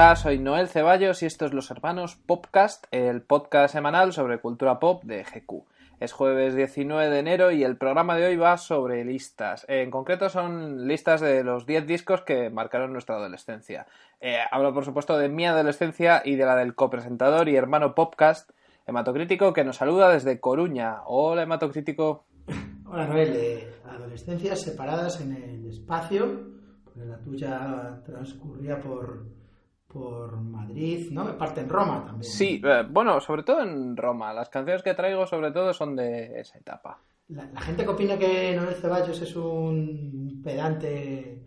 Hola, soy Noel Ceballos y esto es Los Hermanos Popcast, el podcast semanal sobre cultura pop de GQ. Es jueves 19 de enero y el programa de hoy va sobre listas. En concreto son listas de los 10 discos que marcaron nuestra adolescencia. Eh, hablo por supuesto de mi adolescencia y de la del copresentador y hermano Popcast, Hematocrítico, que nos saluda desde Coruña. Hola, Hematocrítico. Hola Noel, eh, adolescencias separadas en el espacio, porque la tuya transcurría por, por Madrid, ¿no? Parte en Roma también. Sí, eh, bueno, sobre todo en Roma. Las canciones que traigo sobre todo son de esa etapa. La, la gente que opina que Noel Ceballos es un pedante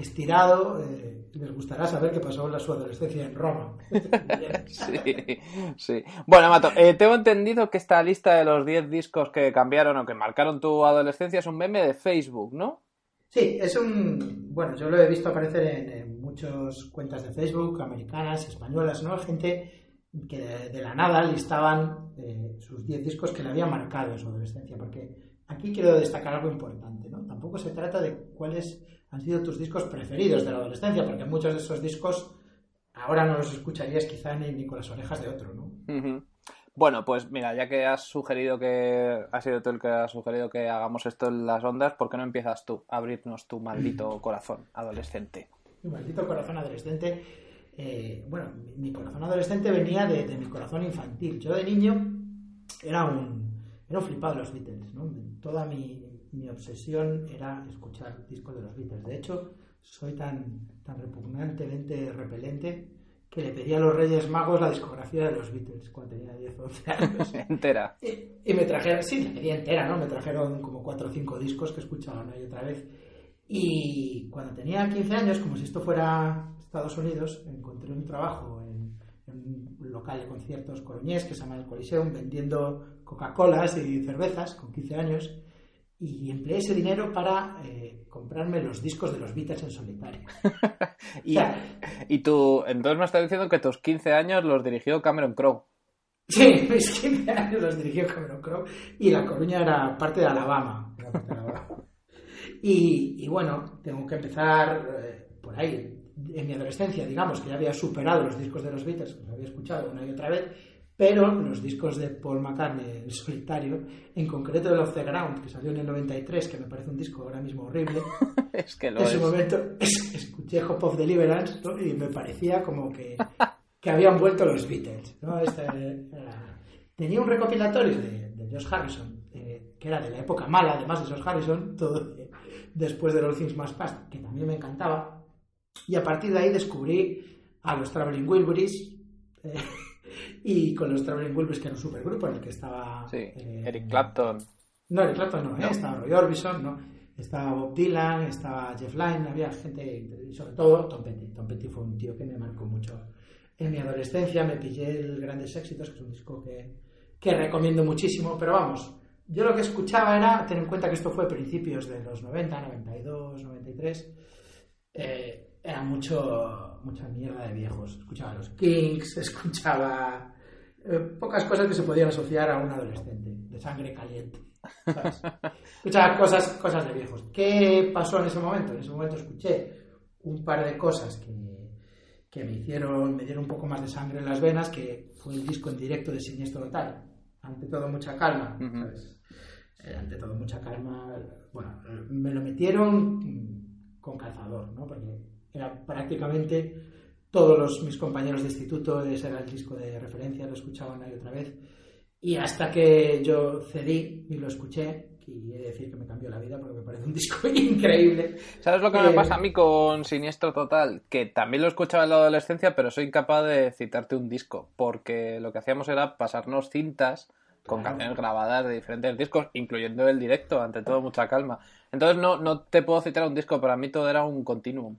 estirado, eh, les gustará saber que pasó la, su adolescencia en Roma. Sí, sí. Bueno, Mato, eh, tengo entendido que esta lista de los 10 discos que cambiaron o que marcaron tu adolescencia es un meme de Facebook, ¿no? Sí, es un. Bueno, yo lo he visto aparecer en, en muchas cuentas de Facebook, americanas, españolas, ¿no? Gente que de, de la nada listaban eh, sus 10 discos que le habían marcado en su adolescencia. Porque aquí quiero destacar algo importante, ¿no? Tampoco se trata de cuáles han sido tus discos preferidos de la adolescencia, porque muchos de esos discos ahora no los escucharías quizá ni, ni con las orejas de otro, ¿no? Bueno, pues mira, ya que has sugerido que has sido tú el que ha sugerido que hagamos esto en las ondas, ¿por qué no empiezas tú a abrirnos tu maldito corazón adolescente? Mi maldito corazón adolescente. eh, bueno, mi, corazón adolescente venía de, de mi corazón infantil. Yo de niño era un, era un flipado de los Beatles, ¿no? Toda mi, mi obsesión era escuchar discos de los Beatles. De hecho, soy tan, tan repugnantemente repelente que le pedí a los Reyes Magos la discografía de los Beatles cuando tenía 10 o 11 años. Entera. Y, y me trajeron, sí, la pedí entera, ¿no? Me trajeron como cuatro o cinco discos que escuchaba una y otra vez. Y cuando tenía 15 años, como si esto fuera Estados Unidos, encontré un trabajo en, en un local de conciertos coruñés que se llama el Coliseum, vendiendo Coca-Colas y cervezas con 15 años. Y empleé ese dinero para eh, comprarme los discos de los Beatles en solitario. Y, O sea, y tú, entonces me estás diciendo que tus 15 años los dirigió Cameron Crowe. Sí, mis 15 años los dirigió Cameron Crowe y La Coruña era parte de Alabama. Era parte de Alabama. Y, y bueno, tengo que empezar eh, por ahí. En mi adolescencia, digamos, que ya había superado los discos de los Beatles, que los había escuchado una y otra vez, pero los discos de Paul McCartney en solitario, en concreto el Off the Ground, que salió en el 93, que me parece un disco ahora mismo horrible, es que lo en es. su momento es- escuché Hope of Deliverance ¿no? y me parecía como que, que habían vuelto los Beatles. ¿no? Este era- tenía un recopilatorio de, de George Harrison, eh, que era de la época mala, además de George Harrison, todo después de All Things Must Pass, que también me encantaba. Y a partir de ahí descubrí a los Traveling Wilburys. eh, y con los Traveling Wilburys, que era un supergrupo en el que estaba Sí, eh, Eric Clapton. no, Eric Clapton no, ¿eh? No. estaba Roy Orbison, ¿no? estaba Bob Dylan, estaba Jeff Lynne, había gente, y sobre todo Tom Petty. Tom Petty fue un tío que me marcó mucho en mi adolescencia, me pillé el Grandes Éxitos, que es un disco que, que recomiendo muchísimo, pero vamos, yo lo que escuchaba era, ten en cuenta que esto fue principios de los 90, 92, 93, eh, era mucho, mucha mierda de viejos. Escuchaba los Kings, escuchaba eh, pocas cosas que se podían asociar a un adolescente, de sangre caliente. ¿sabes? Escuchaba cosas, cosas de viejos. ¿Qué pasó en ese momento? En ese momento escuché un par de cosas que, que me hicieron, me dieron un poco más de sangre en las venas, que fue el disco en directo de Siniestro Total. Ante todo, mucha calma. Eh, ante todo, mucha calma. Bueno, me lo metieron con calzador, ¿no? Porque era prácticamente todos los, mis compañeros de instituto, ese era el disco de referencia, lo escuchaban y otra vez. Y hasta que yo cedí y lo escuché, y he de decir que me cambió la vida porque me parece un disco increíble. ¿Sabes lo que Eh, me pasa a mí con Siniestro Total? Que también lo escuchaba en la adolescencia, pero soy incapaz de citarte un disco, porque lo que hacíamos era pasarnos cintas con canciones grabadas de diferentes discos, incluyendo el directo, ante todo mucha calma. Entonces no, no te puedo citar un disco, para mí todo era un continuum.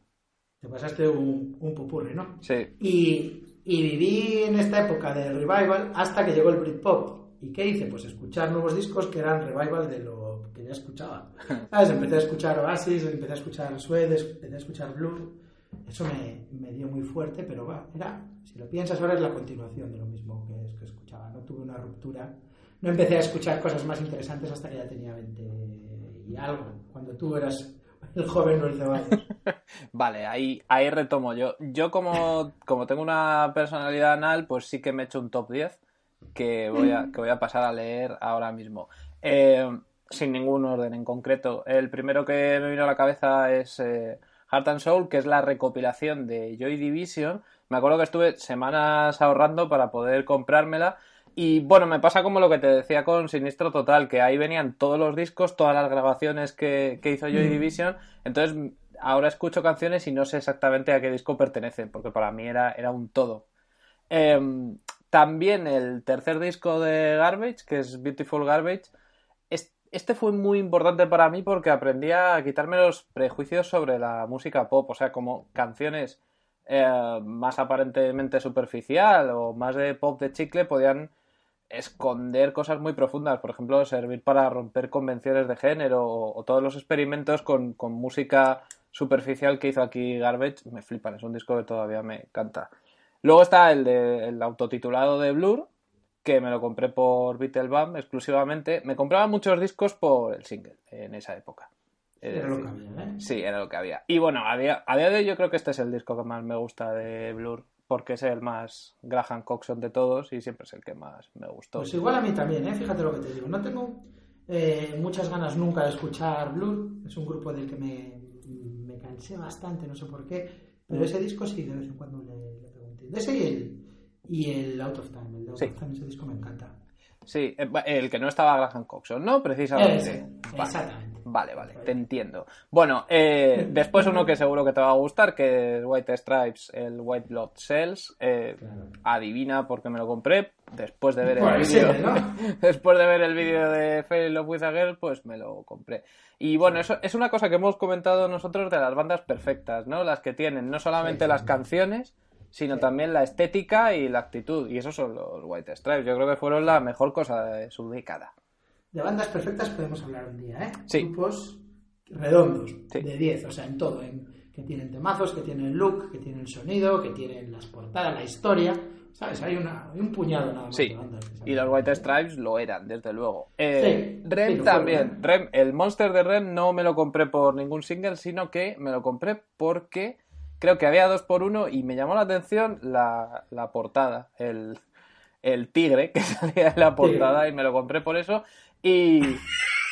Te pasaste un, un pupurri, ¿no? Sí. Y, y viví en esta época de revival hasta que llegó el Britpop. ¿Y qué hice? Pues escuchar nuevos discos que eran revival de lo que ya escuchaba. ¿Sabes? Empecé a escuchar Oasis, empecé a escuchar Suedes, empecé a escuchar Blur. Eso me, me dio muy fuerte, pero va, era, si lo piensas ahora es la continuación de lo mismo que, es, que escuchaba. No tuve una ruptura. No empecé a escuchar cosas más interesantes hasta que ya tenía 20 y algo, cuando tú eras el joven Luis Ceballos. Vale, ahí, ahí retomo yo. Yo como, como tengo una personalidad anal, pues sí que me he hecho un top 10 que voy a, que voy a pasar a leer ahora mismo. Eh, sin ningún orden en concreto. El primero que me vino a la cabeza es eh, Heart and Soul, que es la recopilación de Joy Division. Me acuerdo que estuve semanas ahorrando para poder comprármela. Y bueno, me pasa como lo que te decía con Sinistro Total, que ahí venían todos los discos, todas las grabaciones que, que hizo Joy Division. Entonces, ahora escucho canciones y no sé exactamente a qué disco pertenecen, porque para mí era, era un todo. Em, también el tercer disco de Garbage, que es Beautiful Garbage, es- este fue muy importante para mí porque aprendí a quitarme los prejuicios sobre la música pop, o sea, como canciones eh, más aparentemente superficial o más de pop de chicle podían esconder cosas muy profundas, por ejemplo, servir para romper convenciones de género o, o todos los experimentos con, con música superficial que hizo aquí Garbage, me flipan, es un disco que todavía me encanta. Luego está el, de, el autotitulado de Blur, que me lo compré por Beatlebum exclusivamente. Me compraba muchos discos por el single en esa época. Era lo que había, ¿eh? Sí, era lo que había. Y bueno, a día, a día de hoy yo creo que este es el disco que más me gusta de Blur, porque es el más Graham Coxon de todos y siempre es el que más me gustó. Pues igual a mí también, ¿eh? fíjate lo que te digo. No tengo eh, muchas ganas nunca de escuchar Blur. Es un grupo del que me, me cansé bastante, no sé por qué. Pero ese disco sí, de vez en cuando le, le pregunté. De ese y el, y el Out of Time. El Out Sí. of Time, ese disco me encanta. Sí, eh, el que no estaba Graham Coxon, ¿no? Precisamente. Ese, Vale. exactamente. Vale, vale, te entiendo. Bueno, eh, después uno que seguro que te va a gustar, que es White Stripes, el White Blood Cells. eh. Adivina por qué me lo compré. Después de ver el vídeo. Después de ver el vídeo de Fail with a Girl, pues me lo compré. Y bueno, eso es una cosa que hemos comentado nosotros de las bandas perfectas, ¿no? Las que tienen no solamente Sí, sí, las canciones, sino Sí. también la estética y la actitud. Y esos son los White Stripes. Yo creo que fueron la mejor cosa de su década. De bandas perfectas podemos hablar un día, ¿eh? Sí. Grupos redondos, Sí. de 10, o sea, en todo. En, que tienen temazos, que tienen look, que tienen sonido, que tienen las portadas, la historia. ¿Sabes? Hay, una, hay un puñado nada más Sí, de bandas. y los White Stripes lo eran, desde luego. Eh, Sí, Rem sí, también. Rem, el Monster de Rem no me lo compré por ningún single, sino que me lo compré porque creo que había dos por uno y me llamó la atención la, la portada, el, el tigre que salía en la portada y me lo compré por eso. Y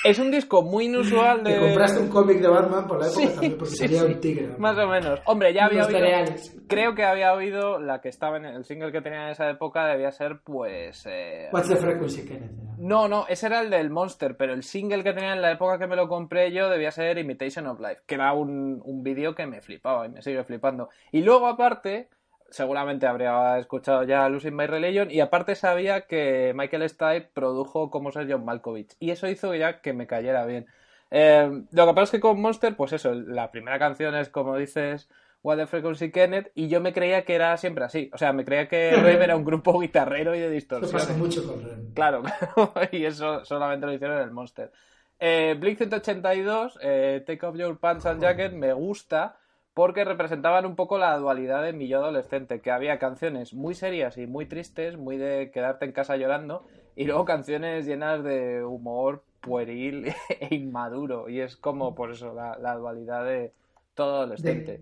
es un disco muy inusual de... Te compraste un cómic de Batman por la época Sí, también, porque sí, salía sí. un tigre. ¿no? Más o menos. Hombre, ya había oído... cereales. Creo que había oído la que estaba en el single que tenía en esa época, debía ser pues... eh, What's the frequency, Kenneth? no, no, ese era el del Monster, pero el single que tenía en la época que me lo compré yo debía ser Imitation of Life, que era un, un vídeo que me flipaba y me sigue flipando. Y luego aparte, seguramente habría escuchado ya Losing My Religion, y aparte sabía que Michael Stipe produjo como ser John Malkovich, y eso hizo ya que me cayera bien. Eh, lo que pasa es que con Monster, pues eso, la primera canción es como dices... What the Frequency Kenneth, y yo me creía que era siempre así. O sea, me creía que Rem era un grupo guitarrero y de distorsión. pasa mucho con. Claro, claro, y eso solamente lo hicieron en el Monster. Eh, Blink 182, eh, Take Off Your Pants and Jacket, me gusta porque representaban un poco la dualidad de mi yo adolescente, que había canciones muy serias y muy tristes, muy de quedarte en casa llorando, y luego canciones llenas de humor pueril e inmaduro, y es como, por eso, la, la dualidad de todo adolescente.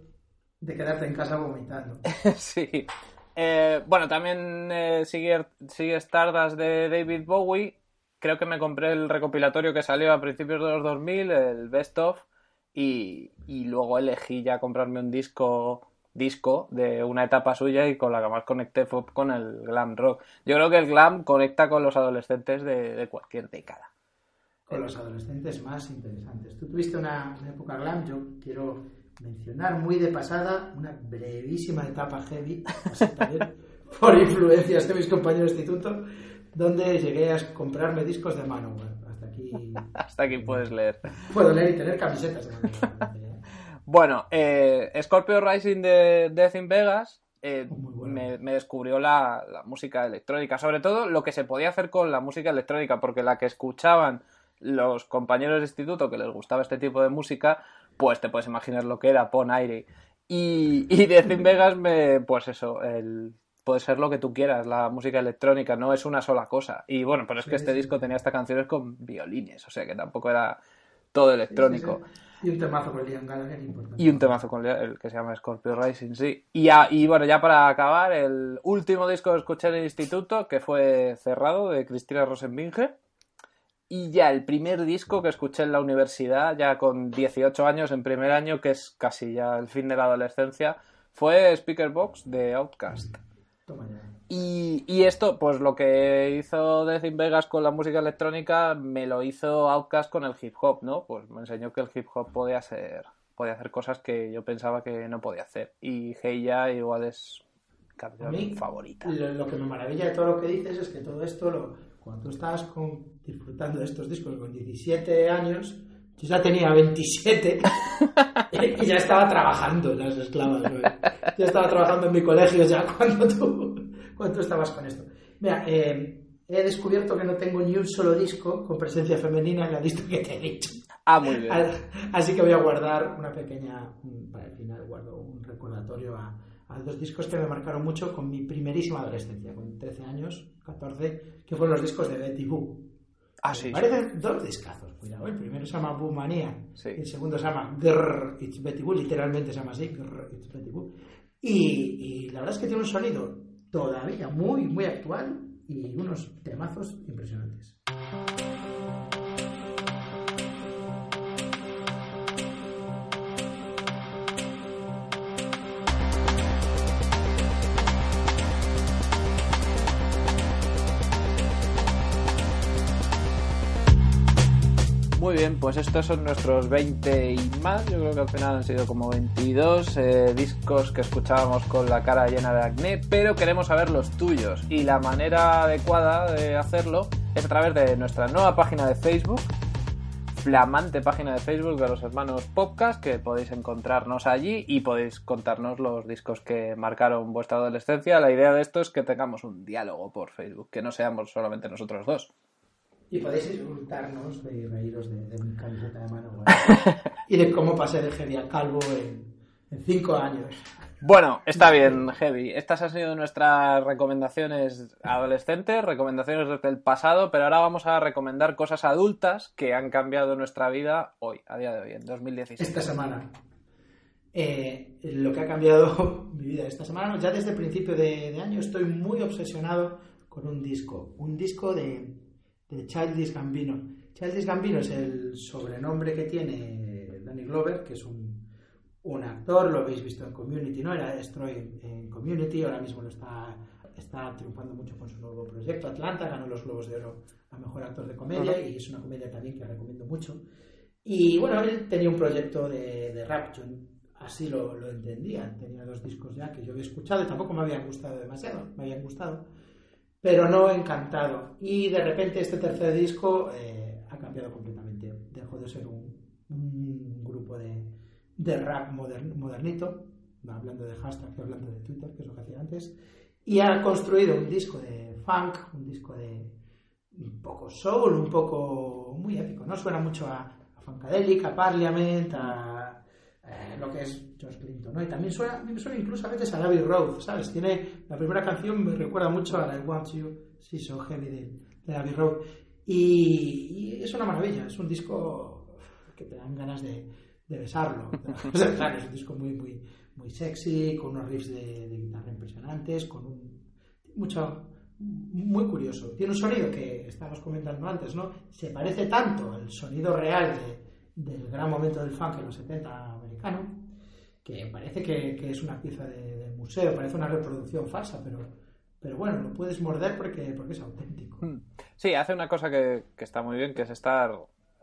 De, de quedarte en casa vomitando. sí. Eh, bueno, también eh, sigue, sigue Stardust de David Bowie. Creo que me compré el recopilatorio que salió a principios de los 2000, el Best of, y, luego elegí ya comprarme un disco disco de una etapa suya y con la que más conecté fue con el glam rock. Yo creo que el glam conecta con los adolescentes de, cualquier década. con los adolescentes más interesantes. Tú tuviste una, época glam, yo quiero mencionar muy de pasada una brevísima etapa heavy, por influencias de mis compañeros de instituto, donde llegué a comprarme discos de Manowar. Hasta aquí Hasta aquí puedes leer. puedo leer y tener camisetas Manowar. Bueno, eh, Scorpio Rising de Death in Vegas eh, bueno. me, me descubrió la, la música electrónica, sobre todo lo que se podía hacer con la música electrónica, porque la que escuchaban los compañeros de instituto que les gustaba este tipo de música, pues te puedes imaginar lo que era Pon Aire. Y, y Death in Vegas, me, pues eso, el, puede ser lo que tú quieras, la música electrónica, no es una sola cosa. Y bueno, pero es que Sí, este sí. disco tenía hasta canciones con violines, o sea que tampoco era todo electrónico. Sí. Y un temazo con Liam Gallagher importante. Y un temazo con el que se llama Scorpio Rising, sí. Y, ya- y bueno, ya para acabar, el último disco que escuché en el instituto, que fue Cerrado, de Cristina Rosenbinge. Y ya el primer disco que escuché en la universidad, ya con 18 años, en primer año, que es casi ya el fin de la adolescencia, fue Speaker Box de Outcast. Toma ya. Y, y esto, pues lo que hizo Death in Vegas con la música electrónica, me lo hizo Outkast con el hip hop, ¿no? Pues me enseñó que el hip hop podía ser, podía hacer cosas que yo pensaba que no podía hacer. Y Hey Ya igual es canción mí, favorita. Lo, lo que me maravilla de todo lo que dices es que todo esto, lo, cuando tú estabas con- disfrutando de estos discos con 17 años, yo ya tenía 27 y ya estaba trabajando en las esclavas. ¿no? Ya estaba trabajando en mi colegio ya cuando tú, cuando tú estabas con esto. Mira, eh, he descubierto que no tengo ni un solo disco con presencia femenina en la lista que te he dicho. Ah, muy bien. Así que voy a guardar una pequeña, para el final guardo un recordatorio a, a dos discos que me marcaron mucho con mi primerísima adolescencia, con 13 años, 14, que fueron los discos de Betty Boo. Ah, sí. Parecen dos discazos, cuidado, el primero se llama Boo Manía, Sí. el segundo se llama Grrr, It's Betty Boo, literalmente se llama así, Grrr, It's Betty Boo. Y, y la verdad es que tiene un sonido todavía muy, muy actual y unos temazos impresionantes. Pues estos son nuestros 20 y más. Yo creo que al final han sido como 22 eh, discos que escuchábamos con la cara llena de acné, pero queremos saber los tuyos. Y la manera adecuada de hacerlo es a través de nuestra nueva página de Facebook, flamante página de Facebook de los hermanos Podcast, que podéis encontrarnos allí y podéis contarnos los discos que marcaron vuestra adolescencia. La idea de esto es que tengamos un diálogo por Facebook, que no seamos solamente nosotros dos. Y podéis insultarnos y reíros de, de mi camiseta de mano. y de cómo pasé de heavy a calvo en, en cinco años. Bueno, está bien, Heavy. Estas han sido nuestras recomendaciones adolescentes, recomendaciones desde el pasado, pero ahora vamos a recomendar cosas adultas que han cambiado nuestra vida hoy, a día de hoy, en 2016. Esta semana. Eh, lo que ha cambiado mi vida esta semana, ya desde el principio de, de año estoy muy obsesionado con un disco. Un disco de, de Childish Gambino. Childish Gambino es el sobrenombre que tiene Danny Glover, que es un, un actor, lo habéis visto en Community, ¿no? Era Destroy en, Community, ahora mismo lo está, está triunfando mucho con su nuevo proyecto. Atlanta ganó los Globos de Oro a Mejor Actor de Comedia Ajá. y es una comedia también que recomiendo mucho. Y bueno, él tenía un proyecto de, de rap, yo así lo, lo entendía. Tenía dos discos ya que yo había escuchado y tampoco me habían gustado demasiado, me habían gustado, pero no encantado. Y de repente este tercer disco eh, ha cambiado completamente. Dejó de ser un, grupo de, de rap modern- modernito, hablando de hashtag, y hablando de Twitter, que es lo que hacía antes, y ha construido un disco de funk, un disco de un poco soul, un poco muy épico, ¿no? Suena mucho a, a Funkadelic, a Parliament, a eh, lo que es George Clinton, ¿no? Y también suena, suena incluso a veces a Abbey Road, ¿sabes? Tiene, la primera canción me recuerda mucho a la Want You, sí, So Heavy de, de Abbey Road. Y, es una maravilla, es un disco que te dan ganas de, besarlo. Es un disco muy, muy, muy sexy, con unos riffs de, guitarra impresionantes, con un mucho muy curioso. Tiene un sonido que estábamos comentando antes, ¿no? Se parece tanto al sonido real de- del gran momento del funk en los 70 americano, que parece que, que es una pieza de, de museo, parece una reproducción falsa, pero, pero bueno, lo puedes morder porque, porque es auténtico. Sí, hace una cosa que, que está muy bien, que es estar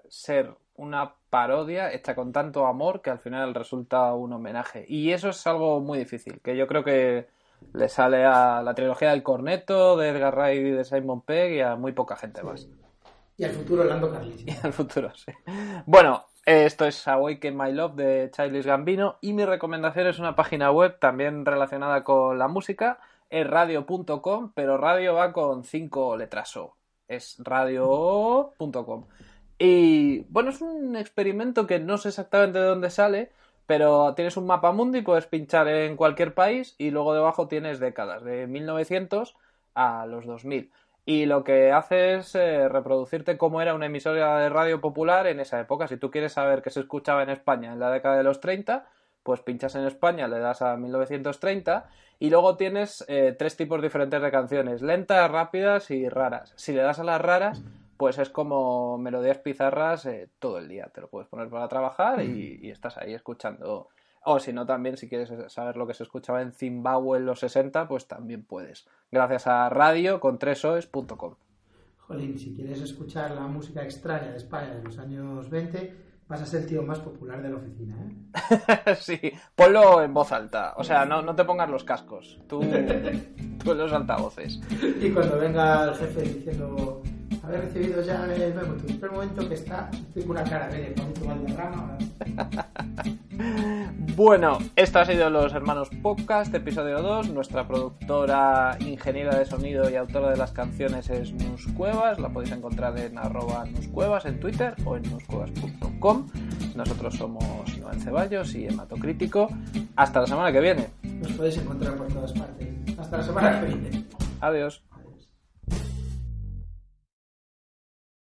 ser una parodia hecha con tanto amor que al final resulta un homenaje. Y eso es algo muy difícil, que yo creo que le sale a la trilogía del corneto, de Edgar Wright y de Simon Pegg y a muy poca gente más. Y al futuro Lando Carlisi. Y al futuro, sí. Bueno, esto es Awaken My Love de Childish Gambino y mi recomendación es una página web también relacionada con la música, es radio.com, pero radio va con cinco letras O. Es radio.com. Y bueno, es un experimento que no sé exactamente de dónde sale, pero tienes un mapa mundi, puedes pinchar en cualquier país y luego debajo tienes décadas, de 1900 a los 2000. Y lo que hace es eh, reproducirte cómo era una emisora de radio popular en esa época. Si tú quieres saber qué se escuchaba en España en la década de los 30, pues pinchas en España, le das a 1930 y luego tienes eh, tres tipos diferentes de canciones, lentas, rápidas y raras. Si le das a las raras, pues es como melodías pizarras eh, todo el día. Te lo puedes poner para trabajar y, y estás ahí escuchando. O si no, también si quieres saber lo que se escuchaba en Zimbabue en los 60, pues también puedes. Gracias a radio con 3oes.com. Jolín, si quieres escuchar la música extraña de España de los años 20, vas a ser el tío más popular de la oficina, ¿eh? sí, ponlo en voz alta. O sea, no, no te pongas los cascos. Tú, tú en los altavoces. Y cuando venga el jefe diciendo, haber recibido ya el memo, espera un momento que está, estoy con una cara de Valderrama. Bueno, esto ha sido Los Hermanos Podcast, episodio 2. Nuestra productora, ingeniera de sonido y autora de las canciones es Nus Cuevas. La podéis encontrar en arroba nuscuevas en Twitter o en nuscuevas.com. Nosotros somos Noel Ceballos y Hematocrítico. Hasta la semana que viene. Nos podéis encontrar por todas partes. Hasta la semana que viene. Adiós.